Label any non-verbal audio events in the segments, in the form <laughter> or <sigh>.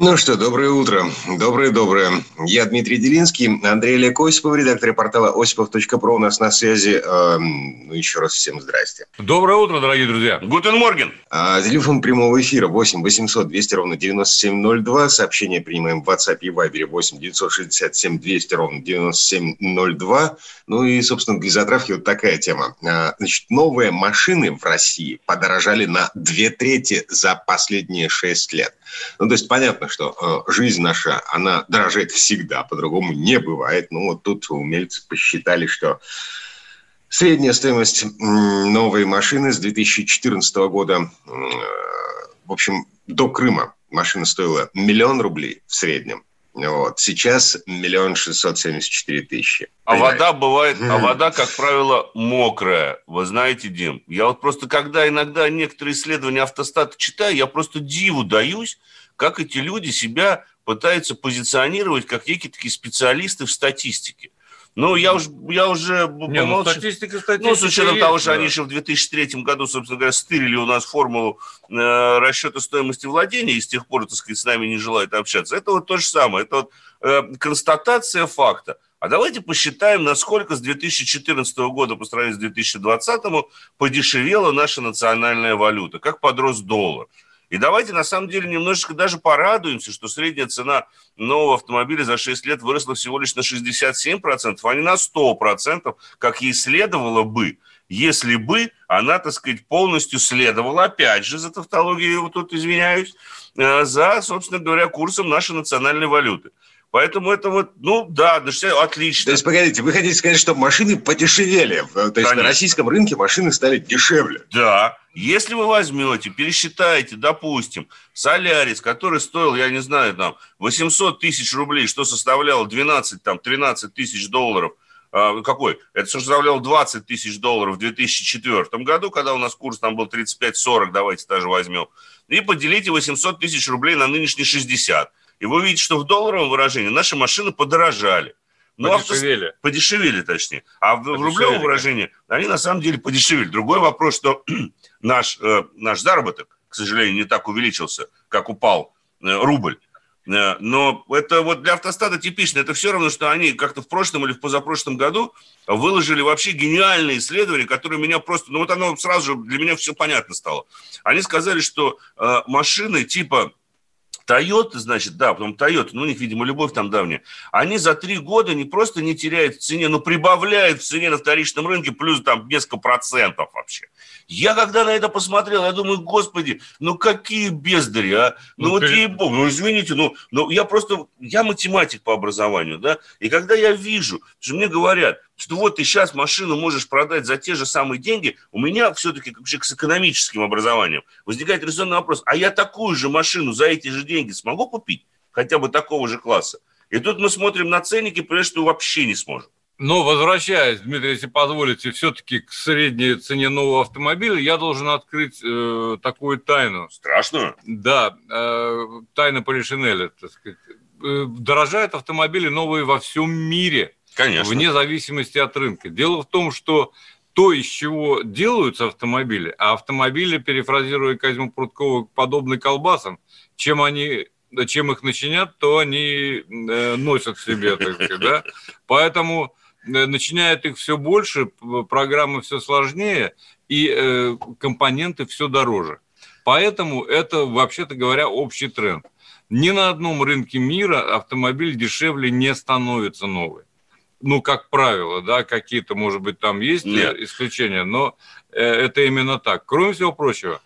Ну что, доброе утро. Доброе-доброе. Я Дмитрий Делинский, Андрей Олег Осипов, редактор портала осипов.pro у нас на связи. Эм, ну, еще раз всем здрасте. Доброе утро, дорогие друзья. Guten Morgen. А, телефон прямого эфира 8 800 200 ровно 9702. Сообщение принимаем в WhatsApp и Viber 8 967 200 ровно 9702. Ну и, собственно, для затравки вот такая тема. А, значит, новые машины в России подорожали на две трети за последние 6 лет. Ну, то есть понятно, что э, жизнь наша, она дорожает всегда, по-другому не бывает. Ну, вот тут умельцы посчитали, что средняя стоимость новой машины с 2014 года, э, в общем, до Крыма машина стоила миллион рублей в среднем. Вот. Сейчас миллион шестьсот семьдесят четыре тысячи. А вода бывает, а вода, как правило, мокрая. Вы знаете, Дим, я вот просто, когда иногда некоторые исследования автостата читаю, я просто диву даюсь, как эти люди себя пытаются позиционировать как некие такие специалисты в статистике. Ну, я уже, я уже Не, ну, статистика, статистика Ну, с учетом есть, того, что да. они еще в 2003 году, собственно говоря, стырили у нас формулу э, расчета стоимости владения, и с тех пор, так сказать, с нами не желают общаться. Это вот то же самое. Это вот э, констатация факта. А давайте посчитаем, насколько с 2014 года по сравнению с 2020 подешевела наша национальная валюта, как подрос доллар. И давайте, на самом деле, немножечко даже порадуемся, что средняя цена нового автомобиля за 6 лет выросла всего лишь на 67%, а не на 100%, как ей следовало бы, если бы она, так сказать, полностью следовала, опять же, за тавтологию, я вот тут извиняюсь, э, за, собственно говоря, курсом нашей национальной валюты. Поэтому это вот, ну да, 60 отлично. То есть, погодите, вы хотите сказать, что машины подешевели? То есть, Конечно. на российском рынке машины стали дешевле? Да, если вы возьмете, пересчитаете, допустим, Солярис, который стоил, я не знаю, там, 800 тысяч рублей, что составляло 12, там, 13 тысяч долларов, а, какой? Это составляло 20 тысяч долларов в 2004 году, когда у нас курс там был 35-40, давайте даже возьмем, и поделите 800 тысяч рублей на нынешние 60. И вы увидите, что в долларовом выражении наши машины подорожали. Ну, авто- Подешевели. Подешевели, точнее. А в, в Подешевели, рублевом выражении они на самом деле подешевели. Другой вопрос, что <clears throat> наш, э, наш заработок, к сожалению, не так увеличился, как упал э, рубль. Э, Но это вот для автостата типично. Это все равно, что они как-то в прошлом или в позапрошлом году выложили вообще гениальное исследование, которое меня просто... Ну вот оно сразу же для меня все понятно стало. Они сказали, что э, машины типа Тойота, значит, да, потом Тойота, ну, у них, видимо, любовь там давняя, они за три года не просто не теряют в цене, но прибавляют в цене на вторичном рынке плюс там несколько процентов вообще. Я когда на это посмотрел, я думаю, господи, ну какие бездари, а? Ну, Ну, вот перед- ей-богу, ну извините, ну, ну я просто, я математик по образованию, да, и когда я вижу, что мне говорят, что вот ты сейчас машину можешь продать за те же самые деньги, у меня все-таки как человек с экономическим образованием возникает резонный вопрос, а я такую же машину за эти же деньги смогу купить? Хотя бы такого же класса. И тут мы смотрим на ценники, понимаем, что вообще не сможем. Но возвращаясь, Дмитрий, если позволите, все-таки к средней цене нового автомобиля, я должен открыть э, такую тайну. Страшную. Да, э, тайна Полишинеля, так сказать. Э, дорожают автомобили новые во всем мире, Конечно. вне зависимости от рынка. Дело в том, что то, из чего делаются автомобили, а автомобили, перефразируя Козьму Прудкова, подобны колбасам, чем они чем их начинят, то они э, носят в себе, так сказать, да. Поэтому э, начиняет их все больше, программы все сложнее, и э, компоненты все дороже. Поэтому это, вообще-то говоря, общий тренд. Ни на одном рынке мира автомобиль дешевле не становится новый. Ну, как правило, да, какие-то, может быть, там есть э, Нет. исключения, но э, это именно так. Кроме всего прочего,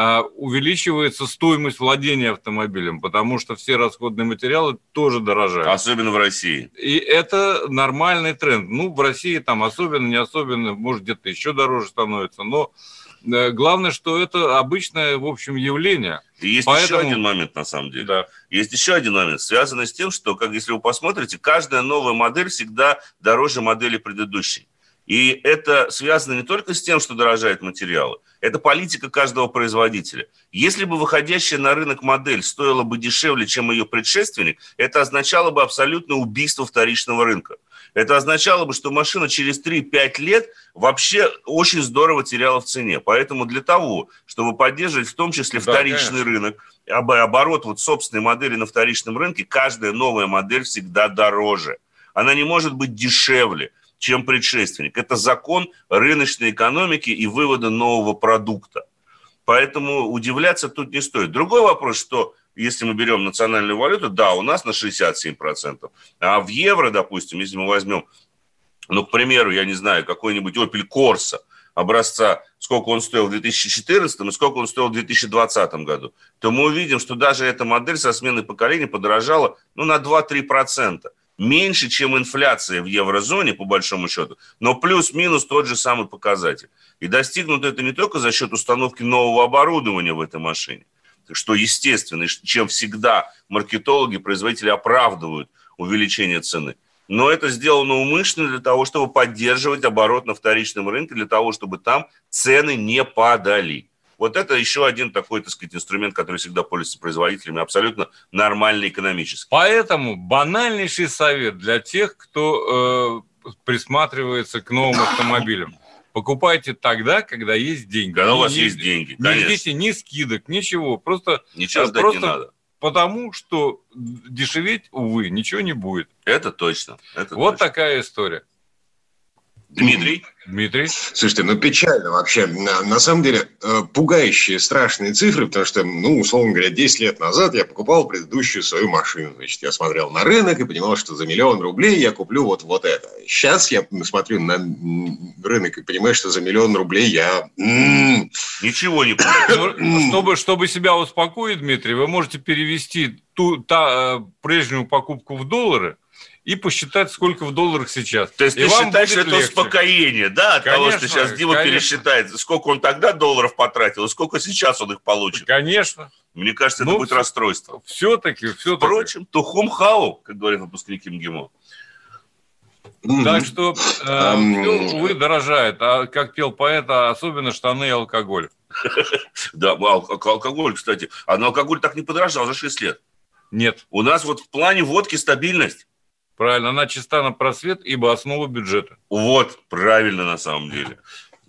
а, увеличивается стоимость владения автомобилем, потому что все расходные материалы тоже дорожают. Особенно в России. И это нормальный тренд. Ну, в России там особенно, не особенно, может, где-то еще дороже становится, но э, главное, что это обычное, в общем, явление. И есть Поэтому- еще один момент, на самом деле. Да. Есть еще один момент, связанный с тем, что, как если вы посмотрите, каждая новая модель всегда дороже модели предыдущей. И это связано не только с тем, что дорожают материалы, это политика каждого производителя. Если бы выходящая на рынок модель стоила бы дешевле, чем ее предшественник, это означало бы абсолютно убийство вторичного рынка. Это означало бы, что машина через 3-5 лет вообще очень здорово теряла в цене. Поэтому для того, чтобы поддерживать в том числе вторичный да, рынок, оборот вот собственной модели на вторичном рынке, каждая новая модель всегда дороже. Она не может быть дешевле чем предшественник. Это закон рыночной экономики и вывода нового продукта. Поэтому удивляться тут не стоит. Другой вопрос, что если мы берем национальную валюту, да, у нас на 67%. А в евро, допустим, если мы возьмем, ну, к примеру, я не знаю, какой-нибудь Opel Corsa образца, сколько он стоил в 2014 и сколько он стоил в 2020 году, то мы увидим, что даже эта модель со сменой поколения подорожала ну, на 2-3% меньше, чем инфляция в еврозоне, по большому счету, но плюс-минус тот же самый показатель. И достигнуто это не только за счет установки нового оборудования в этой машине, что естественно, чем всегда маркетологи, производители оправдывают увеличение цены, но это сделано умышленно для того, чтобы поддерживать оборот на вторичном рынке, для того, чтобы там цены не падали. Вот это еще один такой, так сказать, инструмент, который всегда пользуется производителями, абсолютно нормальный экономически. Поэтому банальнейший совет для тех, кто э, присматривается к новым автомобилям. Покупайте тогда, когда есть деньги. Когда у вас не, есть деньги, Не конечно. ждите ни скидок, ничего. Просто, ничего ждать просто не надо. Потому что дешеветь, увы, ничего не будет. Это точно. Это вот точно. такая история. Дмитрий? Дмитрий? Слушайте, ну печально вообще. На, на самом деле, э, пугающие, страшные цифры, потому что, ну, условно говоря, 10 лет назад я покупал предыдущую свою машину. Значит, я смотрел на рынок и понимал, что за миллион рублей я куплю вот, вот это. Сейчас я смотрю на рынок и понимаю, что за миллион рублей я... Ничего не куплю. Ну, чтобы, чтобы себя успокоить, Дмитрий, вы можете перевести ту, та, э, прежнюю покупку в доллары – и посчитать, сколько в долларах сейчас. То есть и ты считаешь, что это легче. успокоение, да, от конечно, того, что сейчас Дима конечно. пересчитает, сколько он тогда долларов потратил, и сколько сейчас он их получит. Конечно. Мне кажется, это ну, будет расстройство. Все-таки, все-таки. Впрочем, тухум хау, как говорят выпускники МГИМО. Так что э, все, увы, дорожает. А как пел поэт, а особенно штаны и алкоголь. <laughs> Да, алкоголь, кстати. А на алкоголь так не подорожал за 6 лет. Нет. У нас вот в плане водки стабильность. Правильно, она чиста на просвет, ибо основа бюджета. Вот, правильно на самом деле.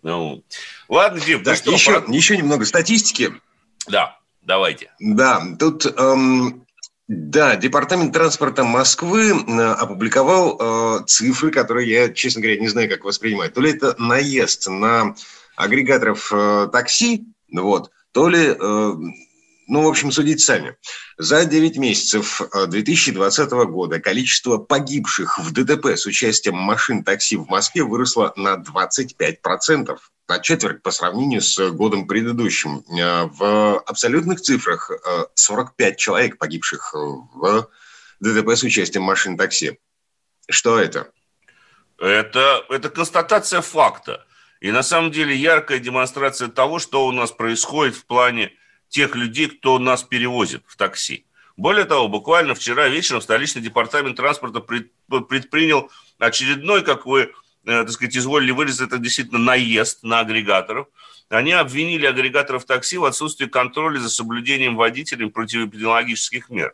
Ну, ладно, Дим, да, что, еще, про... еще немного статистики. Да, давайте. Да, тут эм, да, Департамент транспорта Москвы э, опубликовал э, цифры, которые я, честно говоря, не знаю, как воспринимать. То ли это наезд на агрегаторов э, такси, вот, то ли э, ну, в общем, судите сами. За 9 месяцев 2020 э, года количество погибших в ДТП с участием машин такси в Москве выросло на 25%, на четверть по сравнению с годом предыдущим. Э, в абсолютных цифрах 45 э, человек погибших в ДТП с участием машин такси. Что это? Это, это констатация факта. И на самом деле яркая демонстрация того, что у нас происходит в плане тех людей, кто нас перевозит в такси. Более того, буквально вчера вечером столичный департамент транспорта предпринял очередной, как вы, э, так сказать, изволили выразить, это действительно наезд на агрегаторов. Они обвинили агрегаторов такси в отсутствии контроля за соблюдением водителем противоэпидемиологических мер.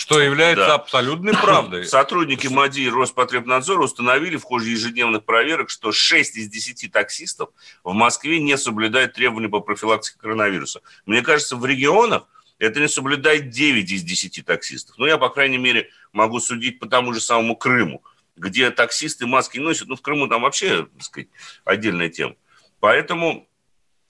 Что является да. абсолютной правдой. <coughs> Сотрудники МАДИ и Роспотребнадзора установили в ходе ежедневных проверок, что 6 из 10 таксистов в Москве не соблюдают требования по профилактике коронавируса. Мне кажется, в регионах это не соблюдает 9 из 10 таксистов. Ну, я, по крайней мере, могу судить по тому же самому Крыму, где таксисты маски носят. Ну, в Крыму там вообще, так сказать, отдельная тема. Поэтому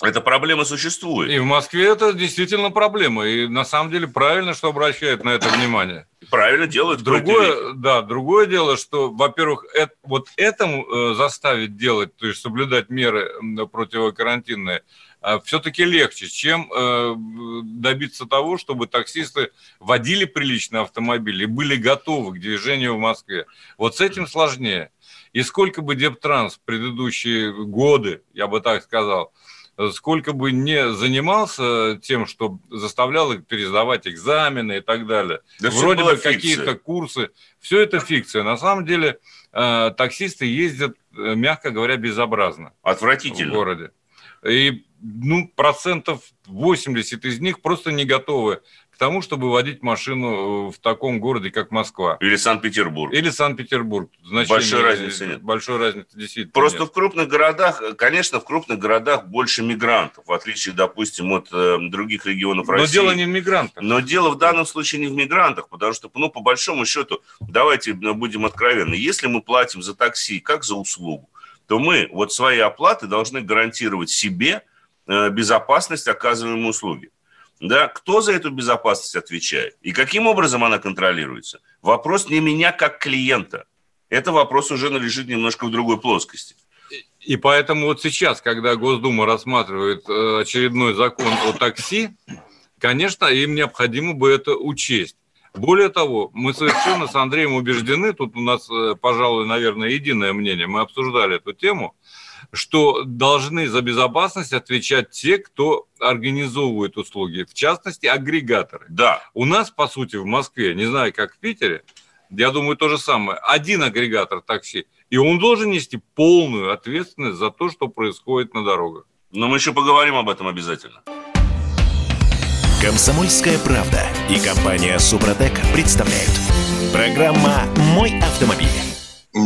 эта проблема существует. И в Москве это действительно проблема. И на самом деле правильно, что обращают на это внимание. Правильно делают. Другое, да, другое дело, что, во-первых, это, вот этому э, заставить делать, то есть соблюдать меры противокарантинные, э, все-таки легче, чем э, добиться того, чтобы таксисты водили приличные автомобили и были готовы к движению в Москве. Вот с этим сложнее. И сколько бы Дептранс в предыдущие годы, я бы так сказал, сколько бы не занимался тем, что заставлял их пересдавать экзамены и так далее, да вроде бы какие-то курсы, все это фикция. На самом деле э, таксисты ездят, э, мягко говоря, безобразно. Отвратительно. В городе. И ну, процентов 80 из них просто не готовы тому, чтобы водить машину э, в таком городе, как Москва. Или Санкт-Петербург. Или Санкт-Петербург. Большой разницы нет. Большой разницы действительно Просто нет. в крупных городах, конечно, в крупных городах больше мигрантов, в отличие, допустим, от э, других регионов Но России. Но дело не в мигрантах. Но дело в данном случае не в мигрантах, потому что, ну, по большому счету, давайте будем откровенны, если мы платим за такси как за услугу, то мы вот свои оплаты должны гарантировать себе э, безопасность оказываемой услуги. Да, кто за эту безопасность отвечает? И каким образом она контролируется? Вопрос не меня как клиента. Это вопрос уже лежит немножко в другой плоскости. И поэтому вот сейчас, когда Госдума рассматривает э, очередной закон о такси, конечно, им необходимо бы это учесть. Более того, мы совершенно с Андреем убеждены, тут у нас, э, пожалуй, наверное, единое мнение, мы обсуждали эту тему, что должны за безопасность отвечать те, кто организовывает услуги, в частности, агрегаторы. Да. У нас, по сути, в Москве, не знаю, как в Питере, я думаю, то же самое, один агрегатор такси, и он должен нести полную ответственность за то, что происходит на дорогах. Но мы еще поговорим об этом обязательно. Комсомольская правда и компания Супротек представляют. Программа «Мой автомобиль».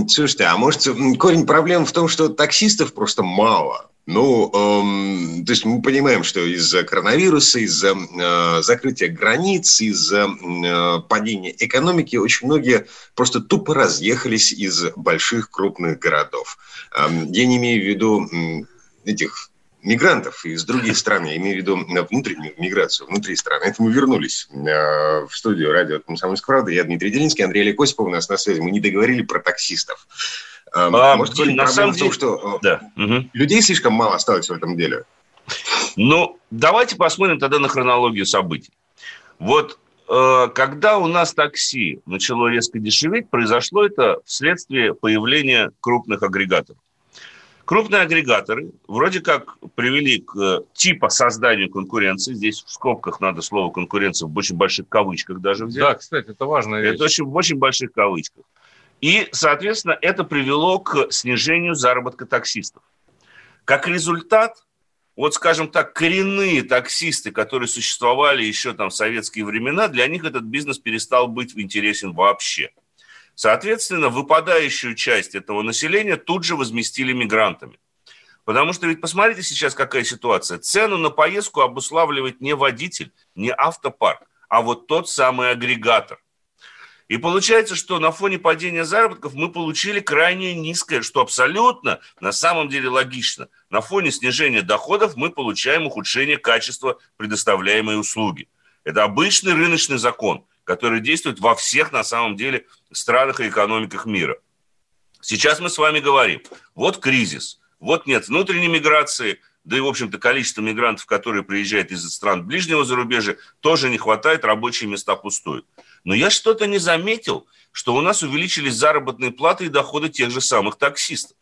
Слушайте, а может корень проблем в том, что таксистов просто мало? Ну, эм, то есть мы понимаем, что из-за коронавируса, из-за э, закрытия границ, из-за э, падения экономики очень многие просто тупо разъехались из больших крупных городов. Эм, я не имею в виду этих мигрантов из других стран, я имею в виду внутреннюю миграцию внутри страны. Это мы вернулись э, в студию радио «Комсомольская правда». Я Дмитрий Делинский, Андрей Олег Осипов у нас на связи. Мы не договорили про таксистов. Э, а, Может, на самом деле... в том, что да. людей слишком мало осталось в этом деле? Ну, давайте посмотрим тогда на хронологию событий. Вот э, когда у нас такси начало резко дешеветь, произошло это вследствие появления крупных агрегаторов. Крупные агрегаторы вроде как привели к э, типа созданию конкуренции. Здесь в скобках надо слово конкуренция в очень больших кавычках даже взять. Да, кстати, это важная вещь. Это очень, в очень больших кавычках. И, соответственно, это привело к снижению заработка таксистов. Как результат, вот, скажем так, коренные таксисты, которые существовали еще там в советские времена, для них этот бизнес перестал быть интересен вообще – Соответственно, выпадающую часть этого населения тут же возместили мигрантами. Потому что ведь посмотрите сейчас, какая ситуация. Цену на поездку обуславливает не водитель, не автопарк, а вот тот самый агрегатор. И получается, что на фоне падения заработков мы получили крайне низкое, что абсолютно на самом деле логично. На фоне снижения доходов мы получаем ухудшение качества предоставляемой услуги. Это обычный рыночный закон – который действует во всех, на самом деле, странах и экономиках мира. Сейчас мы с вами говорим, вот кризис, вот нет внутренней миграции, да и, в общем-то, количество мигрантов, которые приезжают из стран ближнего зарубежья, тоже не хватает, рабочие места пустуют. Но я что-то не заметил, что у нас увеличились заработные платы и доходы тех же самых таксистов.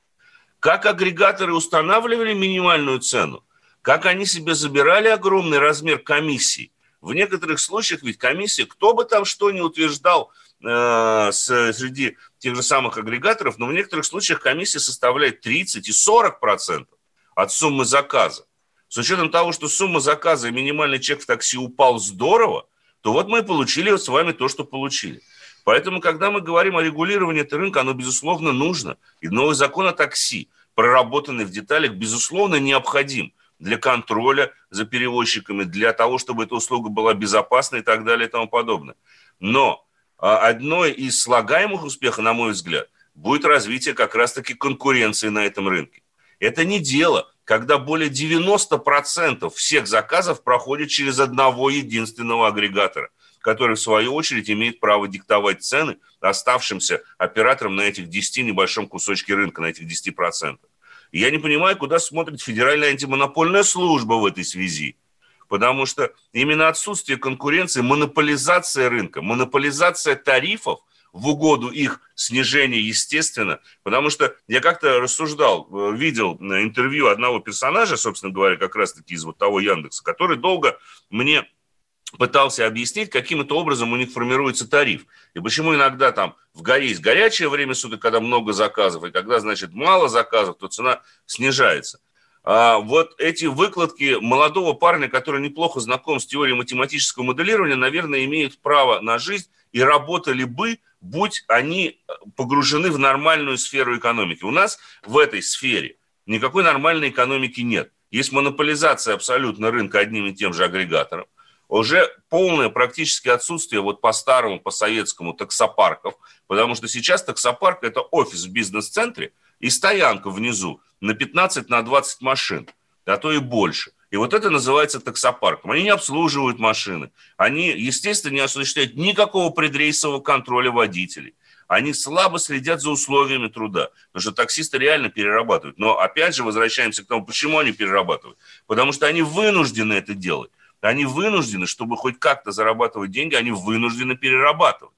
Как агрегаторы устанавливали минимальную цену, как они себе забирали огромный размер комиссий, в некоторых случаях ведь комиссия, кто бы там что ни утверждал среди тех же самых агрегаторов, но в некоторых случаях комиссия составляет 30 и 40 процентов от суммы заказа. С учетом того, что сумма заказа и минимальный чек в такси упал здорово, то вот мы и получили с вами то, что получили. Поэтому, когда мы говорим о регулировании этого рынка, оно, безусловно, нужно. И новый закон о такси, проработанный в деталях, безусловно, необходим для контроля за перевозчиками, для того, чтобы эта услуга была безопасна и так далее и тому подобное. Но одной из слагаемых успеха, на мой взгляд, будет развитие как раз-таки конкуренции на этом рынке. Это не дело, когда более 90% всех заказов проходит через одного единственного агрегатора, который, в свою очередь, имеет право диктовать цены оставшимся операторам на этих 10 небольшом кусочке рынка, на этих 10%. И я не понимаю, куда смотрит Федеральная антимонопольная служба в этой связи. Потому что именно отсутствие конкуренции, монополизация рынка, монополизация тарифов в угоду их снижения, естественно. Потому что я как-то рассуждал, э, видел интервью одного персонажа, собственно говоря, как раз-таки из вот того Яндекса, который долго мне пытался объяснить, каким это образом у них формируется тариф. И почему иногда там в горе есть горячее время суток, когда много заказов, и когда, значит, мало заказов, то цена снижается. А вот эти выкладки молодого парня, который неплохо знаком с теорией математического моделирования, наверное, имеют право на жизнь и работали бы, будь они погружены в нормальную сферу экономики. У нас в этой сфере никакой нормальной экономики нет. Есть монополизация абсолютно рынка одним и тем же агрегатором уже полное практически отсутствие вот по старому, по советскому таксопарков, потому что сейчас таксопарк – это офис в бизнес-центре и стоянка внизу на 15, на 20 машин, а то и больше. И вот это называется таксопарком. Они не обслуживают машины, они, естественно, не осуществляют никакого предрейсового контроля водителей. Они слабо следят за условиями труда, потому что таксисты реально перерабатывают. Но опять же возвращаемся к тому, почему они перерабатывают. Потому что они вынуждены это делать. Они вынуждены, чтобы хоть как-то зарабатывать деньги, они вынуждены перерабатывать.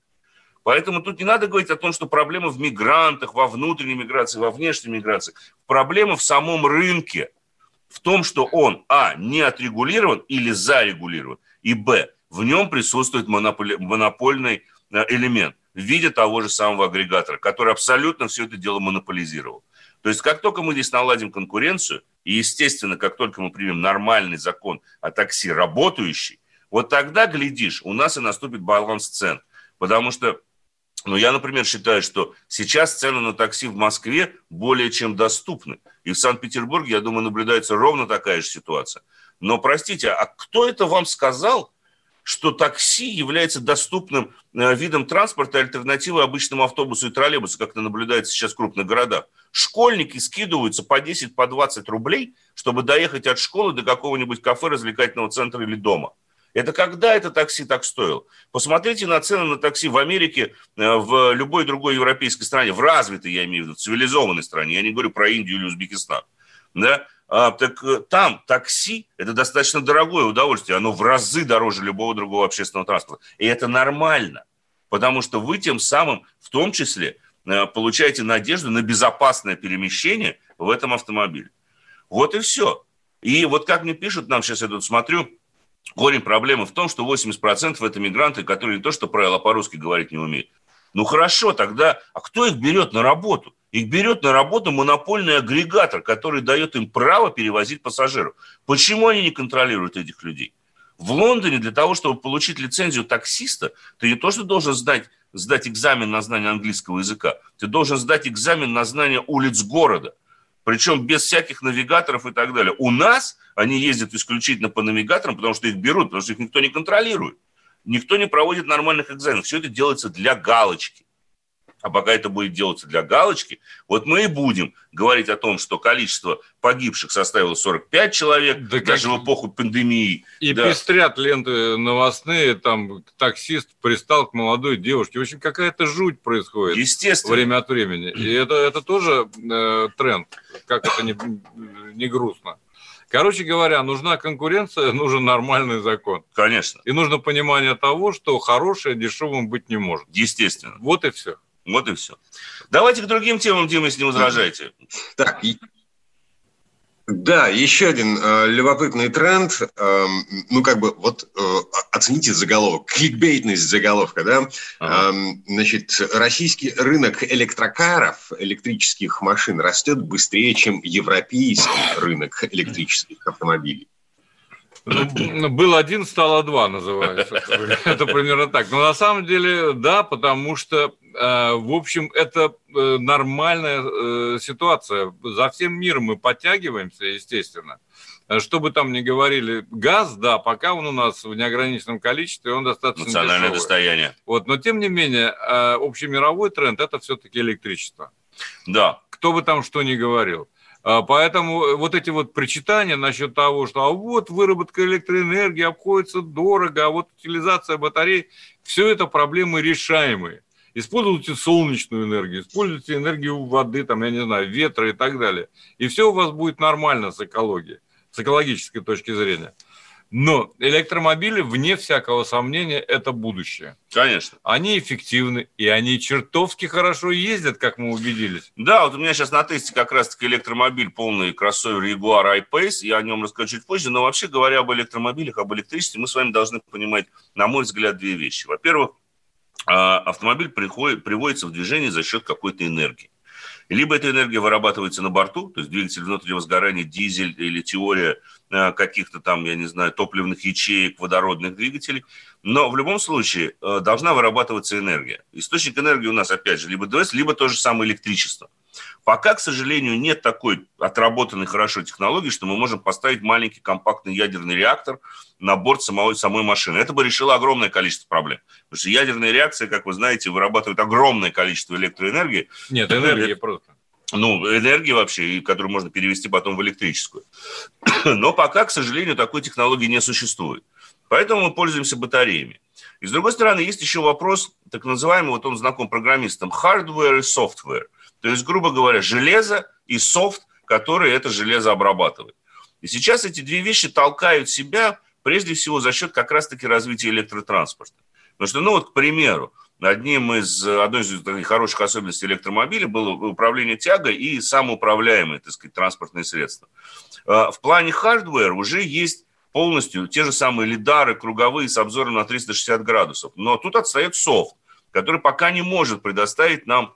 Поэтому тут не надо говорить о том, что проблема в мигрантах, во внутренней миграции, во внешней миграции. Проблема в самом рынке, в том, что он, а, не отрегулирован или зарегулирован, и, б, в нем присутствует монополи- монопольный э, элемент в виде того же самого агрегатора, который абсолютно все это дело монополизировал. То есть как только мы здесь наладим конкуренцию – и, естественно, как только мы примем нормальный закон о такси работающий, вот тогда, глядишь, у нас и наступит баланс цен. Потому что, ну, я, например, считаю, что сейчас цены на такси в Москве более чем доступны. И в Санкт-Петербурге, я думаю, наблюдается ровно такая же ситуация. Но, простите, а кто это вам сказал, что такси является доступным э, видом транспорта альтернативой обычному автобусу и троллейбусу, как это наблюдается сейчас в крупных городах. Школьники скидываются по 10, по 20 рублей, чтобы доехать от школы до какого-нибудь кафе, развлекательного центра или дома. Это когда это такси так стоило? Посмотрите на цены на такси в Америке, э, в любой другой европейской стране, в развитой, я имею в виду, в цивилизованной стране. Я не говорю про Индию или Узбекистан. Да? А, так э, там такси – это достаточно дорогое удовольствие. Оно в разы дороже любого другого общественного транспорта. И это нормально, потому что вы тем самым, в том числе, э, получаете надежду на безопасное перемещение в этом автомобиле. Вот и все. И вот как мне пишут, нам сейчас я тут смотрю, корень проблемы в том, что 80% это мигранты, которые не то что правила по-русски говорить не умеют. Ну хорошо, тогда, а кто их берет на работу? Их берет на работу монопольный агрегатор, который дает им право перевозить пассажиров. Почему они не контролируют этих людей? В Лондоне для того, чтобы получить лицензию таксиста, ты не то, что должен сдать, сдать экзамен на знание английского языка, ты должен сдать экзамен на знание улиц города. Причем без всяких навигаторов и так далее. У нас они ездят исключительно по навигаторам, потому что их берут, потому что их никто не контролирует. Никто не проводит нормальных экзаменов. Все это делается для галочки а пока это будет делаться для галочки, вот мы и будем говорить о том, что количество погибших составило 45 человек, да даже как... в эпоху пандемии. И да. пестрят ленты новостные, там таксист пристал к молодой девушке. В общем, какая-то жуть происходит. Естественно. Время от времени. И это, это тоже э, тренд, как это не, не грустно. Короче говоря, нужна конкуренция, нужен нормальный закон. Конечно. И нужно понимание того, что хорошее дешевым быть не может. Естественно. Вот и все. Вот и все. Давайте к другим темам, Дима, если не возражаете. Так, да, еще один э, любопытный тренд. Э, ну, как бы, вот э, оцените заголовок. Кликбейтность заголовка, да? Ага. Э, значит, российский рынок электрокаров, электрических машин растет быстрее, чем европейский рынок электрических автомобилей. Ну, был один, стало два, называется. Это примерно так. Но на самом деле, да, потому что, в общем, это э, нормальная э, ситуация. За всем миром мы подтягиваемся, естественно. Что бы там ни говорили, газ, да, пока он у нас в неограниченном количестве, он достаточно Национальное дешевый. достояние. Вот, но тем не менее, общемировой тренд – это все-таки электричество. Да. Кто бы там что ни говорил. А, поэтому вот эти вот причитания насчет того, что а вот выработка электроэнергии обходится дорого, а вот утилизация батарей, все это проблемы решаемые. Используйте солнечную энергию, используйте энергию воды, там, я не знаю, ветра и так далее. И все у вас будет нормально с экологией, с экологической точки зрения. Но электромобили, вне всякого сомнения, это будущее. Конечно. Они эффективны, и они чертовски хорошо ездят, как мы убедились. Да, вот у меня сейчас на тесте как раз-таки электромобиль, полный кроссовер Jaguar I-Pace. Я о нем расскажу чуть позже. Но вообще говоря об электромобилях, об электричестве, мы с вами должны понимать, на мой взгляд, две вещи. Во-первых, а, автомобиль приходит, приводится в движение за счет какой-то энергии. Либо эта энергия вырабатывается на борту, то есть двигатель внутреннего сгорания, дизель или теория э, каких-то там, я не знаю, топливных ячеек, водородных двигателей. Но в любом случае э, должна вырабатываться энергия. Источник энергии у нас, опять же, либо ДВС, либо то же самое электричество. Пока, к сожалению, нет такой отработанной хорошо технологии, что мы можем поставить маленький компактный ядерный реактор на борт самой, самой машины. Это бы решило огромное количество проблем. Потому что ядерная реакция, как вы знаете, вырабатывает огромное количество электроэнергии. Нет, энергия просто. Ну, энергии вообще, которую можно перевести потом в электрическую. <coughs> Но пока, к сожалению, такой технологии не существует. Поэтому мы пользуемся батареями. И с другой стороны, есть еще вопрос, так называемый, вот он знаком программистам, hardware и software. То есть, грубо говоря, железо и софт, который это железо обрабатывает. И сейчас эти две вещи толкают себя прежде всего за счет как раз-таки развития электротранспорта. Потому что, ну вот, к примеру, одним из, одной из хороших особенностей электромобиля было управление тягой и самоуправляемые, так сказать, транспортные средства. А, в плане хардвера уже есть полностью те же самые лидары круговые с обзором на 360 градусов. Но тут отстает софт, который пока не может предоставить нам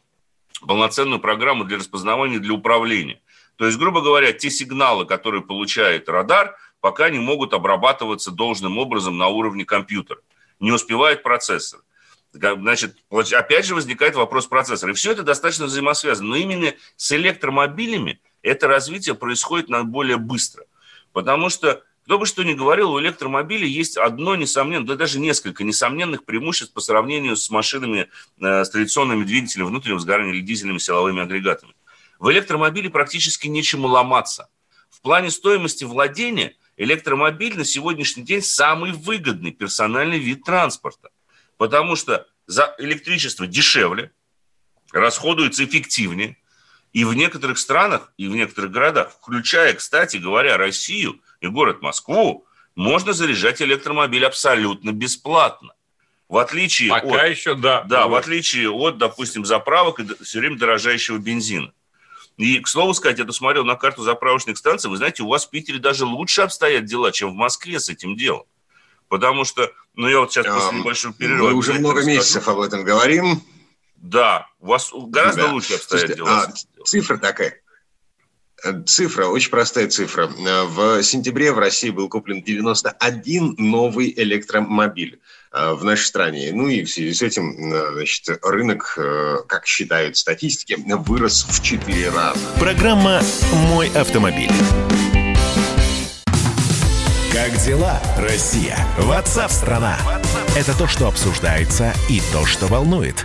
полноценную программу для распознавания, для управления. То есть, грубо говоря, те сигналы, которые получает радар, пока не могут обрабатываться должным образом на уровне компьютера. Не успевает процессор. Значит, опять же возникает вопрос процессора. И все это достаточно взаимосвязано. Но именно с электромобилями это развитие происходит более быстро. Потому что кто бы что ни говорил, у электромобиля есть одно несомненно, да даже несколько несомненных преимуществ по сравнению с машинами э, с традиционными двигателями внутреннего сгорания или дизельными силовыми агрегатами. В электромобиле практически нечему ломаться. В плане стоимости владения электромобиль на сегодняшний день самый выгодный персональный вид транспорта. Потому что за электричество дешевле, расходуется эффективнее. И в некоторых странах, и в некоторых городах, включая, кстати говоря, Россию – и город Москву, можно заряжать электромобиль абсолютно бесплатно. В отличие Пока от, еще, да. Да, в отличие от, допустим, заправок и все время дорожающего бензина. И, к слову сказать, я посмотрел на карту заправочных станций, вы знаете, у вас в Питере даже лучше обстоят дела, чем в Москве с этим делом. Потому что, ну, я вот сейчас после небольшого перерыва... Мы уже много расскажу. месяцев об этом говорим. Да, у вас гораздо да. лучше обстоят Слушайте, дела. А, цифра такая. Цифра, очень простая цифра. В сентябре в России был куплен 91 новый электромобиль э, в нашей стране. Ну и в связи с этим э, значит, рынок, э, как считают статистики, вырос в 4 раза. Программа «Мой автомобиль». Как дела, Россия? Ватсап-страна! Это то, что обсуждается и то, что волнует.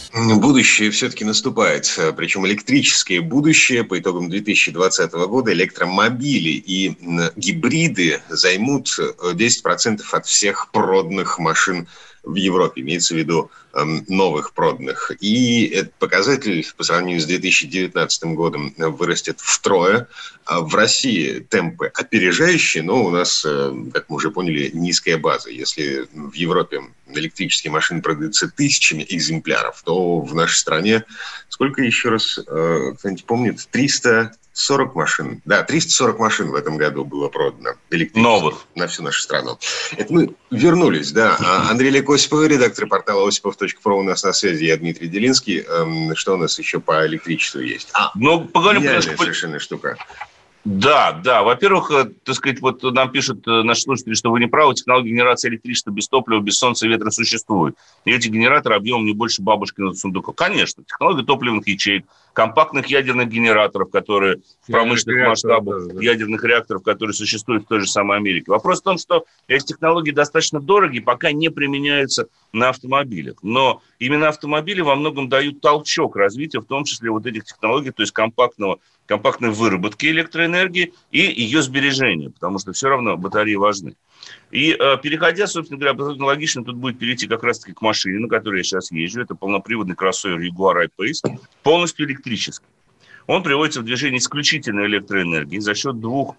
Будущее все-таки наступает, причем электрическое будущее по итогам 2020 года. Электромобили и гибриды займут 10% от всех проданных машин в Европе, имеется в виду эм, новых проданных. И этот показатель по сравнению с 2019 годом вырастет втрое. А в России темпы опережающие, но у нас, э, как мы уже поняли, низкая база. Если в Европе электрические машины продаются тысячами экземпляров, то в нашей стране, сколько еще раз, э, кто-нибудь помнит, 300 40 машин. Да, 340 машин в этом году было продано. Новых. На всю нашу страну. Это мы вернулись, да. А Андрей Лек Осипов, редактор портала осипов.про у нас на связи. Я Дмитрий Делинский. Эм, что у нас еще по электричеству есть? А, ну, поговорим немножко... совершенно штука. Да, да. Во-первых, э, так сказать, вот нам пишут э, наши слушатели, что вы не правы, технология генерации электричества без топлива, без солнца и ветра существует. И эти генераторы объемом не больше бабушкиного сундука. Конечно, технология топливных ячеек, компактных ядерных генераторов, которые в промышленных масштабах, да, да. ядерных реакторов, которые существуют в той же самой Америке. Вопрос в том, что эти технологии достаточно дорогие, пока не применяются на автомобилях. Но именно автомобили во многом дают толчок развития, в том числе вот этих технологий, то есть компактного, компактной выработки электроэнергии и ее сбережения, потому что все равно батареи важны. И э, переходя, собственно говоря, абсолютно логично тут будет перейти как раз-таки к машине, на которой я сейчас езжу. Это полноприводный кроссовер Jaguar I-Pace, полностью электрический. Он приводится в движение исключительно электроэнергии за счет двух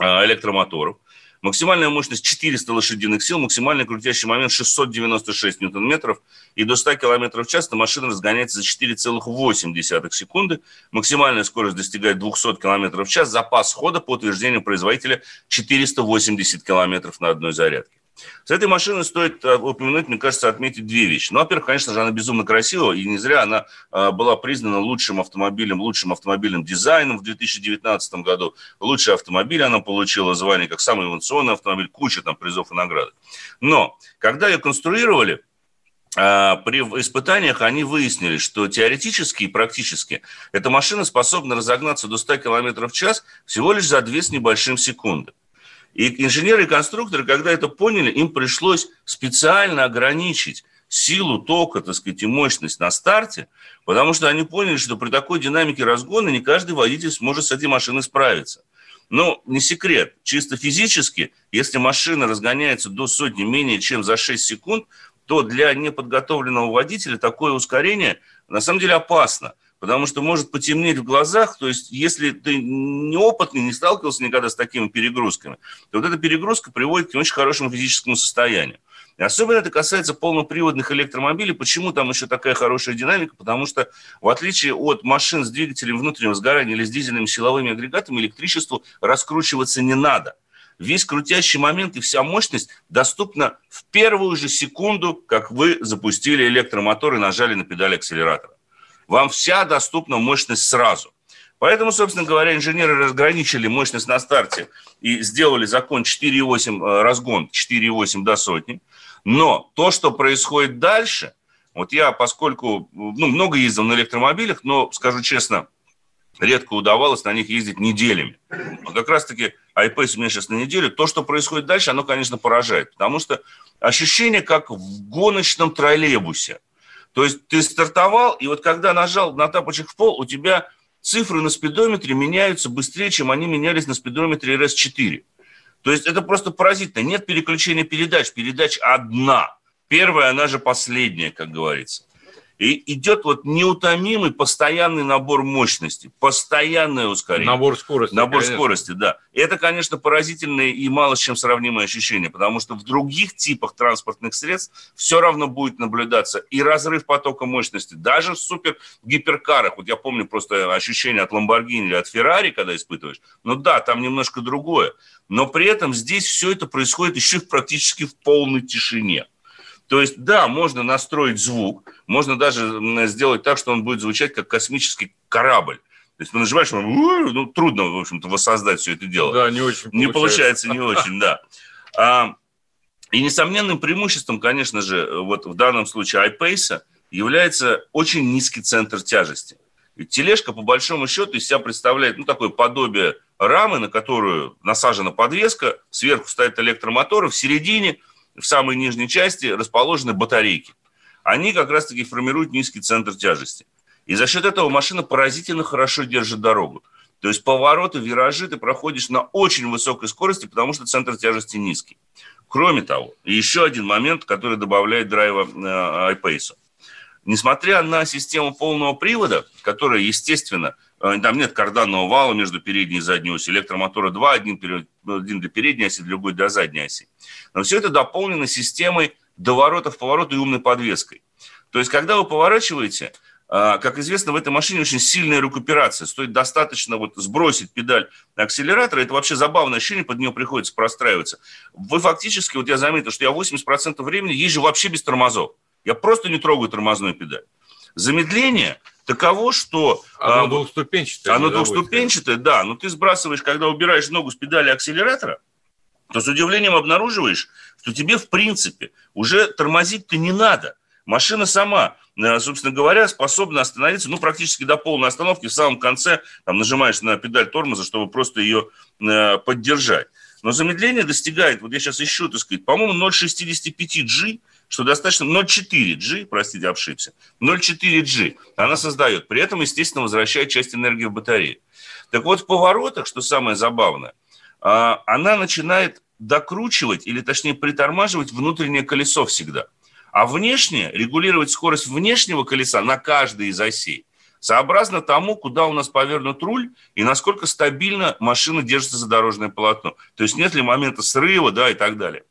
э, электромоторов. Максимальная мощность 400 лошадиных сил, максимальный крутящий момент 696 ньютон-метров, и до 100 км в час эта машина разгоняется за 4,8 секунды. Максимальная скорость достигает 200 км в час. Запас хода, по утверждению производителя, 480 км на одной зарядке. С этой машиной стоит э, упомянуть, мне кажется, отметить две вещи. Ну, во-первых, конечно же, она безумно красивая, и не зря она э, была признана лучшим автомобилем, лучшим автомобильным дизайном в 2019 году. Лучший автомобиль она получила звание как самый инновационный автомобиль, куча там призов и наград. Но, когда ее конструировали, э, при испытаниях они выяснили, что теоретически и практически эта машина способна разогнаться до 100 км в час всего лишь за 2 с небольшим секунды. И инженеры и конструкторы, когда это поняли, им пришлось специально ограничить силу тока, так сказать, и мощность на старте, потому что они поняли, что при такой динамике разгона не каждый водитель сможет с этой машиной справиться. Но не секрет, чисто физически, если машина разгоняется до сотни менее чем за 6 секунд, то для неподготовленного водителя такое ускорение на самом деле опасно – потому что может потемнеть в глазах, то есть если ты неопытный, не сталкивался никогда с такими перегрузками, то вот эта перегрузка приводит к очень хорошему физическому состоянию. И особенно это касается полноприводных электромобилей. Почему там еще такая хорошая динамика? Потому что, в отличие от машин с двигателем внутреннего сгорания или с дизельными силовыми агрегатами, электричеству раскручиваться не надо. Весь крутящий момент и вся мощность доступна в первую же секунду, как вы запустили электромотор и нажали на педаль акселератора вам вся доступна мощность сразу. Поэтому, собственно говоря, инженеры разграничили мощность на старте и сделали закон 4,8 э, разгон, 4,8 до сотни. Но то, что происходит дальше, вот я, поскольку ну, много ездил на электромобилях, но, скажу честно, редко удавалось на них ездить неделями. Но как раз-таки iPace у меня сейчас на неделю. То, что происходит дальше, оно, конечно, поражает. Потому что ощущение, как в гоночном троллейбусе. То есть ты стартовал, и вот когда нажал на тапочек в пол, у тебя цифры на спидометре меняются быстрее, чем они менялись на спидометре RS4. То есть это просто поразительно. Нет переключения передач. Передач одна. Первая, она же последняя, как говорится. И идет вот неутомимый постоянный набор мощности, постоянное ускорение. Набор скорости. Набор конечно. скорости, да. И это, конечно, поразительное и мало с чем сравнимое ощущение, потому что в других типах транспортных средств все равно будет наблюдаться и разрыв потока мощности, даже в супер гиперкарах. Вот я помню просто ощущение от Lamborghini или от Ferrari, когда испытываешь. Ну да, там немножко другое. Но при этом здесь все это происходит еще практически в полной тишине. То есть, да, можно настроить звук, можно даже сделать так, что он будет звучать как космический корабль. То есть, ты нажимаешь, ну, трудно, в общем-то, воссоздать все это дело. Да, не очень Не получается, не очень, да. <laughs> А, и несомненным преимуществом, конечно же, вот в данном случае iPace является очень низкий центр тяжести. Ведь тележка, по большому счету, из себя представляет ну, такое подобие рамы, на которую насажена подвеска, сверху стоят электромоторы, в середине – в самой нижней части расположены батарейки. Они как раз-таки формируют низкий центр тяжести. И за счет этого машина поразительно хорошо держит дорогу. То есть повороты, виражи ты проходишь на очень высокой скорости, потому что центр тяжести низкий. Кроме того, еще один момент, который добавляет драйва э, iPace. Несмотря на систему полного привода, которая, естественно, там нет карданного вала между передней и задней осью, электромотора два, один, один для передней оси, другой для задней оси. Но все это дополнено системой доворотов, поворотов и умной подвеской. То есть, когда вы поворачиваете, э, как известно, в этой машине очень сильная рекуперация. Стоит достаточно вот сбросить педаль акселератора. Это вообще забавное ощущение, под нее приходится простраиваться. Вы фактически, вот я заметил, что я 80% времени езжу вообще без тормозов. Я просто не трогаю тормозную педаль. Замедление таково, что... Оно а, двухступенчатое. Оно двухступенчатое, да. Но ты сбрасываешь, когда убираешь ногу с педали акселератора, то с удивлением обнаруживаешь, что тебе, в принципе, уже тормозить-то не надо. Машина сама э, собственно говоря, способна остановиться, ну, практически до полной остановки. В самом конце там, нажимаешь на педаль тормоза, чтобы просто ее э, поддержать. Но замедление достигает, вот я сейчас ищу, так сказать, по-моему, 0,65G, что достаточно 0,4G, простите, ошибся, 0,4G она создает. При этом, естественно, возвращает часть энергии в батарею. Так вот, в поворотах, что самое забавное, а, она начинает докручивать, или точнее притормаживать внутреннее колесо всегда. А внешнее, регулировать скорость внешнего колеса на каждой из осей, сообразно тому, куда у нас повернут руль и насколько стабильно машина держится за дорожное полотно. То есть нет ли момента срыва, да, и так далее.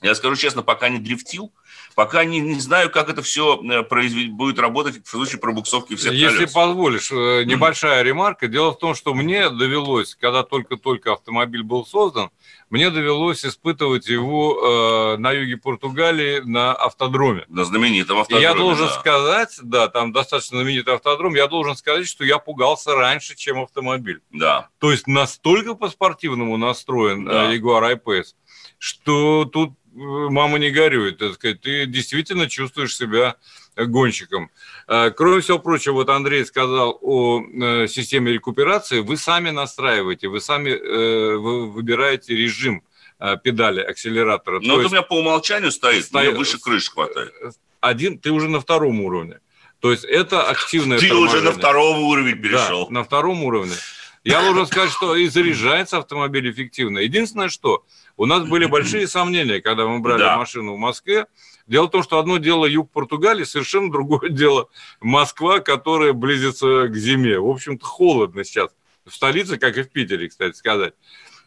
Я скажу честно, пока не дрифтил, Пока не, не знаю, как это все э, произвед... будет работать в случае пробуксовки всех Если колес. позволишь, э, небольшая ремарка. Дело в том, что мне довелось, когда только-только автомобиль был создан, мне довелось испытывать его э, на юге Португалии на автодроме. На знаменитом автодроме, И я должен да. сказать, да, там достаточно знаменитый автодром, я должен сказать, что я пугался раньше, чем автомобиль. Да. То есть настолько по-спортивному настроен да. Jaguar I-Pace, что тут мама не горюет, так сказать, ты действительно чувствуешь себя гонщиком. А, кроме всего прочего, вот Андрей сказал о э, системе рекуперации, вы сами настраиваете, вы сами э, выбираете режим э, педали акселератора. Но это у меня по умолчанию стоит, стоит мне выше крыши хватает. Один, ты уже на втором уровне. То есть это активное Ты торможение. уже на втором уровне перешел. Да, на втором уровне. Я должен сказать, что и заряжается автомобиль эффективно. Единственное, что у нас были большие сомнения, когда мы брали да. машину в Москве. Дело в том, что одно дело юг Португалии, совершенно другое <laughs> дело Москва, которая близится к зиме. В общем-то, холодно сейчас. В столице, как и в Питере, кстати сказать.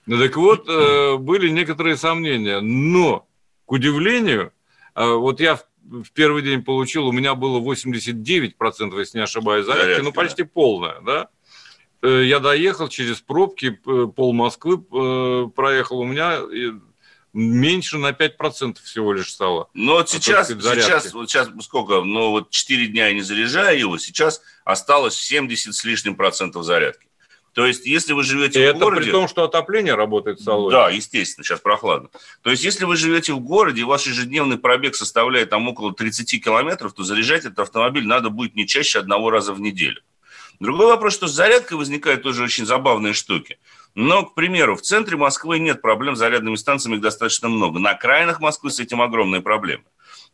Ну, так вот, э, были некоторые сомнения. Но, к удивлению, э, вот я в первый день получил, у меня было 89%, если не ошибаюсь, зарядки, ну, почти полная, да. Э, я доехал через пробки, пол Москвы проехал, у меня меньше на 5% всего лишь стало. Но вот сейчас, сейчас, вот сейчас сколько, ну вот 4 дня я не заряжаю его, сейчас осталось 70 с лишним процентов зарядки. То есть, если вы живете И в это городе... при том, что отопление работает в салоне. Да, естественно, сейчас прохладно. То есть, если вы живете в городе, ваш ежедневный пробег составляет там около 30 километров, то заряжать этот автомобиль надо будет не чаще одного раза в неделю. Другой вопрос, что с зарядкой возникают тоже очень забавные штуки. Но, к примеру, в центре Москвы нет проблем с зарядными станциями, их достаточно много. На окраинах Москвы с этим огромные проблемы.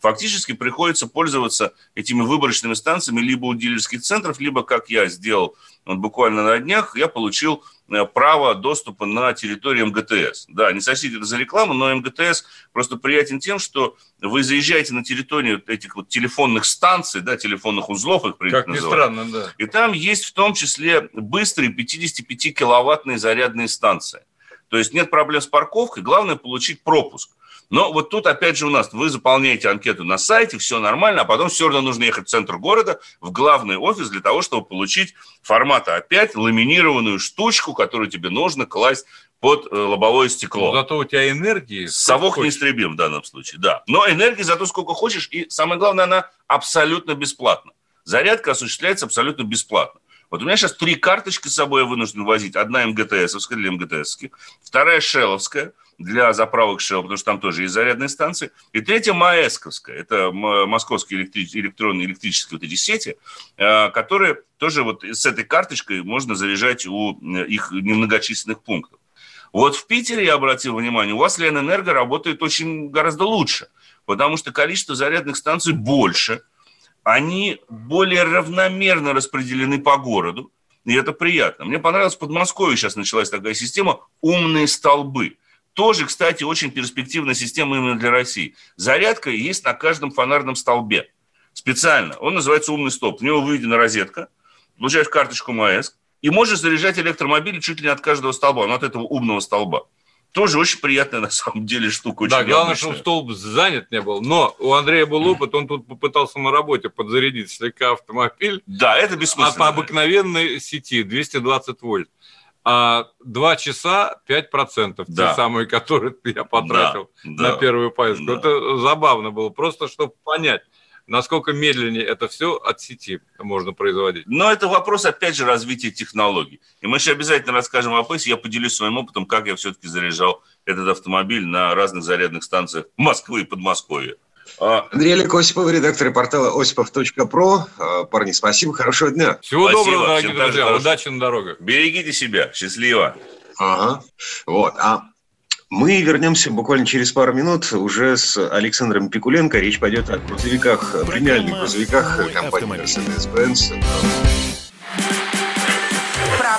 Фактически приходится пользоваться этими выборочными станциями либо у дилерских центров, либо, как я сделал вот буквально на днях, я получил Э, право доступа на территорию МГТС. Да, не сочтите это за рекламу, но МГТС просто приятен тем, что вы заезжаете на территорию этих вот телефонных станций, да, телефонных узлов, их принято Как ни называть. странно, да. И там есть в том числе быстрые 55-киловаттные зарядные станции. То есть нет проблем с парковкой, главное получить пропуск. Но вот тут, опять же, у нас вы заполняете анкету на сайте, все нормально, а потом все равно нужно ехать в центр города, в главный офис для того, чтобы получить формата опять ламинированную штучку, которую тебе нужно класть под э, лобовое стекло. Но зато у тебя энергии... Совок неистребим в данном случае, да. Но энергии зато сколько хочешь, и самое главное, она абсолютно бесплатна. Зарядка осуществляется абсолютно бесплатно. Вот у меня сейчас три карточки с собой я вынужден возить. Одна МГТСовская для МГТСовских, вторая Шелловская – для заправок Shell, потому что там тоже есть зарядные станции. И третья Маэсковская, это московские электри- электронные электрические вот эти сети, э, которые тоже вот с этой карточкой можно заряжать у их немногочисленных пунктов. Вот в Питере, я обратил внимание, у вас Ленэнерго работает очень гораздо лучше, потому что количество зарядных станций больше, они более равномерно распределены по городу, и это приятно. Мне понравилось в Подмосковье сейчас началась такая система «умные столбы». Тоже, кстати, очень перспективная система именно для России. Зарядка есть на каждом фонарном столбе. Специально. Он называется умный столб. В него выведена розетка, получаешь карточку МАЭС, и можешь заряжать электромобили чуть ли не от каждого столба, но от этого умного столба. Тоже очень приятная на самом деле штука. Да, главное, чтобы столб занят не был. Но у Андрея был опыт, он тут попытался на работе подзарядить слегка автомобиль. Да, это бессмысленно. А по обыкновенной сети 220 вольт а 2 часа 5%, да. те самые, которые я потратил да, на да, первую поездку. Да. Это забавно было, просто чтобы понять, насколько медленнее это все от сети можно производить. Но это вопрос, опять же, развития технологий. И мы еще обязательно расскажем о ПЭСе. Я поделюсь своим опытом, как я все-таки заряжал этот автомобиль на разных зарядных станциях Москвы и Подмосковья. А, Андрей Олег Осипов, редактор портала осипов.про. А, парни, спасибо, хорошего дня. Всего спасибо. доброго, дорогие Всем друзья, удачи на дорогах. Берегите себя, счастливо. Ага, вот, а мы вернемся буквально через пару минут уже с Александром Пикуленко. Речь пойдет о грузовиках, премиальных грузовиках компании Mercedes-Benz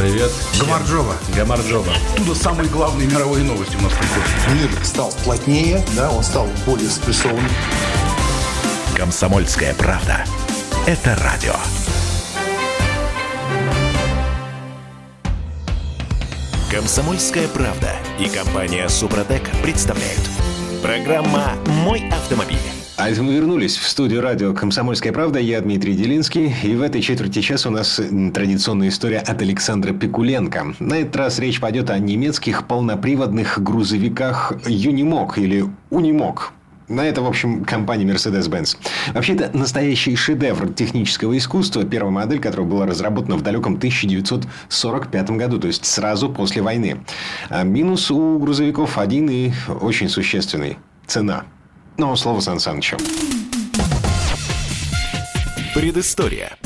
Привет. Гамарджова. Гамарджова. Оттуда самые главные мировые новости у нас приходят. Мир стал плотнее, да, он стал более спрессованным. Комсомольская правда. Это радио. Комсомольская правда и компания Супротек представляют. Программа «Мой автомобиль». А это мы вернулись в студию радио «Комсомольская правда». Я Дмитрий Делинский. И в этой четверти часа у нас традиционная история от Александра Пикуленко. На этот раз речь пойдет о немецких полноприводных грузовиках «Юнимок» или «Унимок». На это, в общем, компания Mercedes-Benz. Вообще, это настоящий шедевр технического искусства. Первая модель, которая была разработана в далеком 1945 году, то есть сразу после войны. А минус у грузовиков один и очень существенный – цена. Но слово Сан Санычу. Предыстория.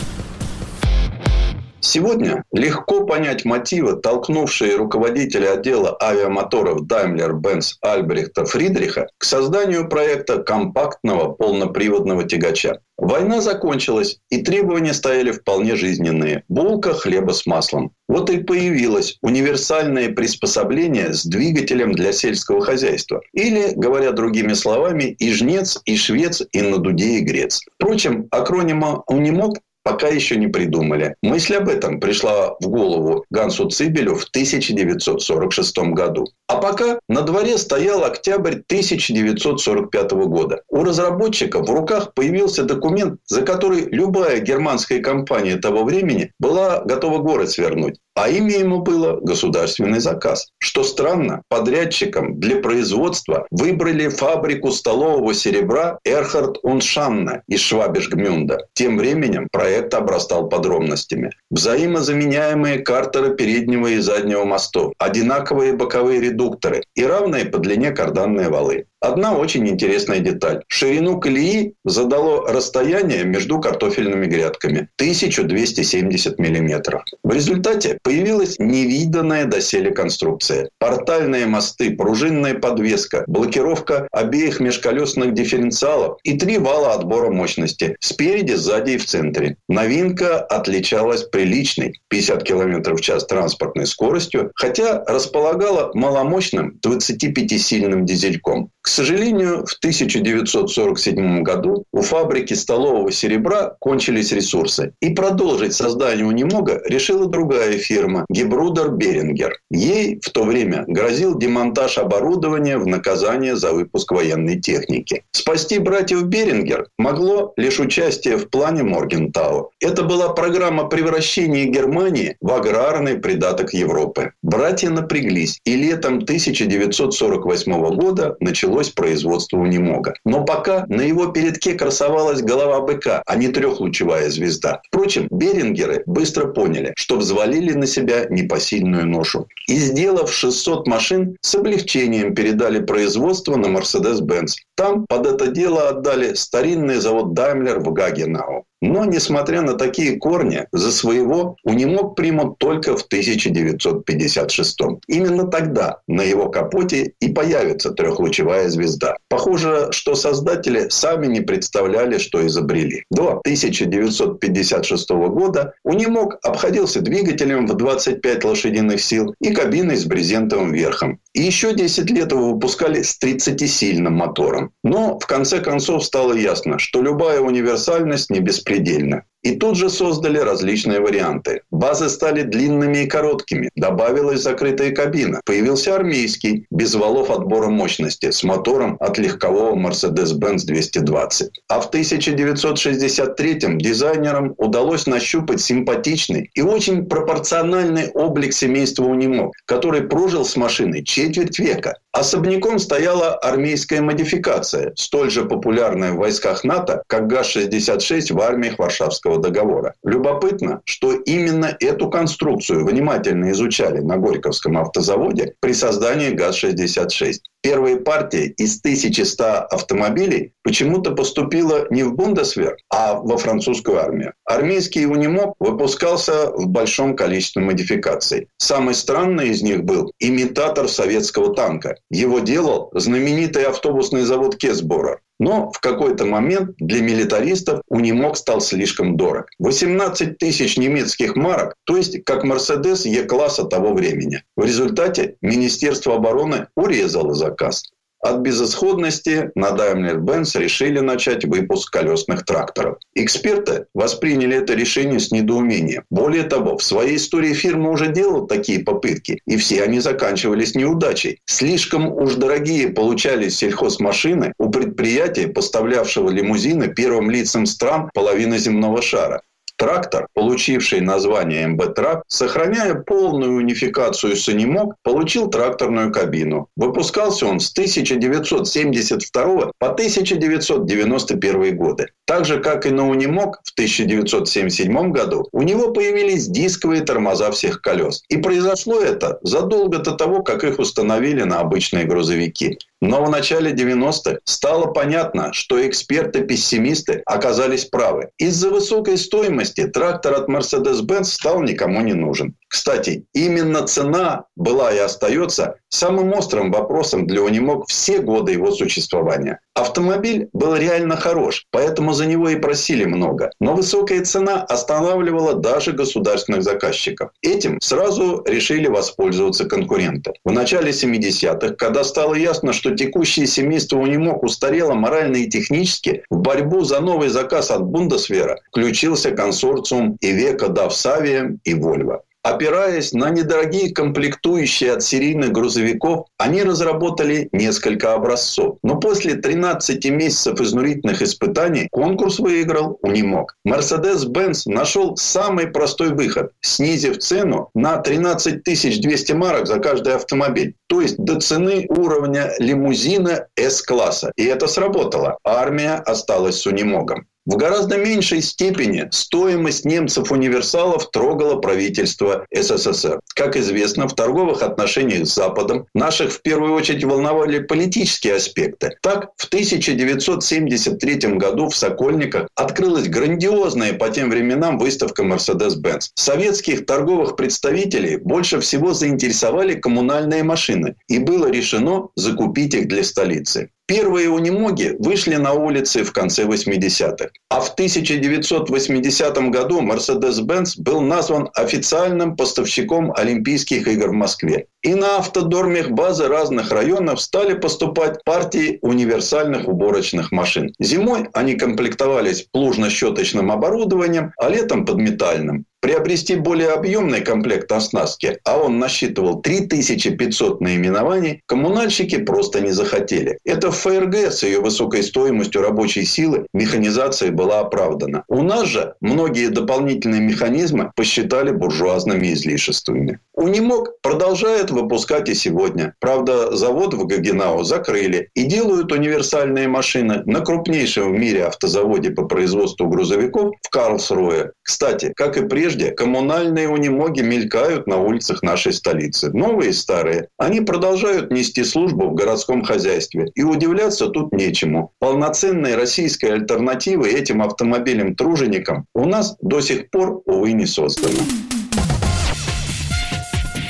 Сегодня легко понять мотивы, толкнувшие руководителя отдела авиамоторов Daimler-Benz Альбрехта Фридриха к созданию проекта компактного полноприводного тягача. Война закончилась, и требования стояли вполне жизненные. Булка хлеба с маслом. Вот и появилось универсальное приспособление с двигателем для сельского хозяйства. Или, говоря другими словами, и жнец, и швец, и на дуде и грец. Впрочем, акронима «Унимок» пока еще не придумали. Мысль об этом пришла в голову Гансу Цибелю в 1946 году. А пока на дворе стоял октябрь 1945 года. У разработчика в руках появился документ, за который любая германская компания того времени была готова город свернуть. А имя ему было государственный заказ. Что странно, подрядчиком для производства выбрали фабрику столового серебра Эрхард Уншанна из Швабишгмюнда. Тем временем проект обрастал подробностями. Взаимозаменяемые картеры переднего и заднего мостов, одинаковые боковые редукторы и равные по длине карданные валы. Одна очень интересная деталь. Ширину колеи задало расстояние между картофельными грядками – 1270 миллиметров. В результате появилась невиданная доселе конструкция. Портальные мосты, пружинная подвеска, блокировка обеих межколесных дифференциалов и три вала отбора мощности – спереди, сзади и в центре. Новинка отличалась приличной – 50 км в час транспортной скоростью, хотя располагала маломощным 25-сильным дизельком. К сожалению, в 1947 году у фабрики столового серебра кончились ресурсы. И продолжить создание немного решила другая фирма – Гебрудер Берингер. Ей в то время грозил демонтаж оборудования в наказание за выпуск военной техники. Спасти братьев Берингер могло лишь участие в плане Моргентау. Это была программа превращения Германии в аграрный придаток Европы. Братья напряглись, и летом 1948 года началось началось производство унемога. Но пока на его передке красовалась голова быка, а не трехлучевая звезда. Впрочем, Берингеры быстро поняли, что взвалили на себя непосильную ношу. И сделав 600 машин, с облегчением передали производство на Mercedes-Benz. Там под это дело отдали старинный завод Daimler в Гагенау. Но, несмотря на такие корни, за своего Унимок примут только в 1956 Именно тогда на его капоте и появится трехлучевая звезда. Похоже, что создатели сами не представляли, что изобрели. До 1956 года Унимок обходился двигателем в 25 лошадиных сил и кабиной с брезентовым верхом. И еще 10 лет его выпускали с 30-сильным мотором. Но в конце концов стало ясно, что любая универсальность не беспредельна. И тут же создали различные варианты. Базы стали длинными и короткими. Добавилась закрытая кабина. Появился армейский, без валов отбора мощности, с мотором от легкового Mercedes-Benz 220. А в 1963-м дизайнерам удалось нащупать симпатичный и очень пропорциональный облик семейства Унимок, который прожил с машиной четверть века. Особняком стояла армейская модификация, столь же популярная в войсках НАТО, как ГАЗ-66 в армиях Варшавского договора. Любопытно, что именно эту конструкцию внимательно изучали на Горьковском автозаводе при создании ГАЗ-66. Первая партия из 1100 автомобилей почему-то поступила не в Бундесвер, а во французскую армию. Армейский унимок выпускался в большом количестве модификаций. Самый странный из них был имитатор советского танка. Его делал знаменитый автобусный завод Кесбора. Но в какой-то момент для милитаристов унимок стал слишком дорог. 18 тысяч немецких марок, то есть как Мерседес Е-класса того времени. В результате Министерство обороны урезало заказ. От безысходности на Daimler-Benz решили начать выпуск колесных тракторов. Эксперты восприняли это решение с недоумением. Более того, в своей истории фирма уже делала такие попытки, и все они заканчивались неудачей. Слишком уж дорогие получались сельхозмашины у предприятия, поставлявшего лимузины первым лицам стран половины земного шара. Трактор, получивший название МБ-трак, сохраняя полную унификацию с Анимок, получил тракторную кабину. Выпускался он с 1972 по 1991 годы. Так же, как и на Унимок в 1977 году, у него появились дисковые тормоза всех колес. И произошло это задолго до того, как их установили на обычные грузовики. Но в начале 90-х стало понятно, что эксперты-пессимисты оказались правы. Из-за высокой стоимости трактор от Mercedes-Benz стал никому не нужен. Кстати, именно цена была и остается самым острым вопросом для Унимок все годы его существования. Автомобиль был реально хорош, поэтому за него и просили много. Но высокая цена останавливала даже государственных заказчиков. Этим сразу решили воспользоваться конкуренты. В начале 70-х, когда стало ясно, что текущее семейство Унимок устарело морально и технически, в борьбу за новый заказ от Бундесвера включился консорциум Ивека Давсавия и Вольво. Опираясь на недорогие комплектующие от серийных грузовиков, они разработали несколько образцов. Но после 13 месяцев изнурительных испытаний конкурс выиграл Унимок. Mercedes-Benz нашел самый простой выход, снизив цену на 13 200 марок за каждый автомобиль. То есть до цены уровня лимузина S-класса. И это сработало. Армия осталась с Унимогом. В гораздо меньшей степени стоимость немцев-универсалов трогала правительство СССР. Как известно, в торговых отношениях с Западом наших в первую очередь волновали политические аспекты. Так, в 1973 году в Сокольниках открылась грандиозная по тем временам выставка Mercedes-Benz. Советских торговых представителей больше всего заинтересовали коммунальные машины, и было решено закупить их для столицы. Первые унимоги вышли на улицы в конце 80-х. А в 1980 году Mercedes-Benz был назван официальным поставщиком Олимпийских игр в Москве. И на автодормехбазы разных районов стали поступать партии универсальных уборочных машин. Зимой они комплектовались плужно-щеточным оборудованием, а летом подметальным. Приобрести более объемный комплект оснастки, а он насчитывал 3500 наименований, коммунальщики просто не захотели. Это в ФРГ с ее высокой стоимостью рабочей силы механизация была оправдана. У нас же многие дополнительные механизмы посчитали буржуазными излишествами. Унимок продолжает выпускать и сегодня. Правда, завод в Гагенау закрыли и делают универсальные машины на крупнейшем в мире автозаводе по производству грузовиков в Карлсруэ. Кстати, как и прежде, коммунальные унимоги мелькают на улицах нашей столицы. Новые и старые. Они продолжают нести службу в городском хозяйстве. И удивляться тут нечему. Полноценной российской альтернативы этим автомобилям-труженикам у нас до сих пор, увы, не создано.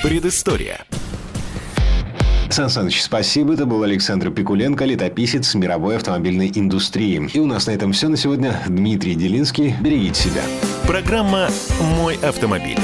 Предыстория. Сан Саныч, спасибо. Это был Александр Пикуленко, летописец мировой автомобильной индустрии. И у нас на этом все на сегодня. Дмитрий Делинский. Берегите себя. Программа «Мой автомобиль».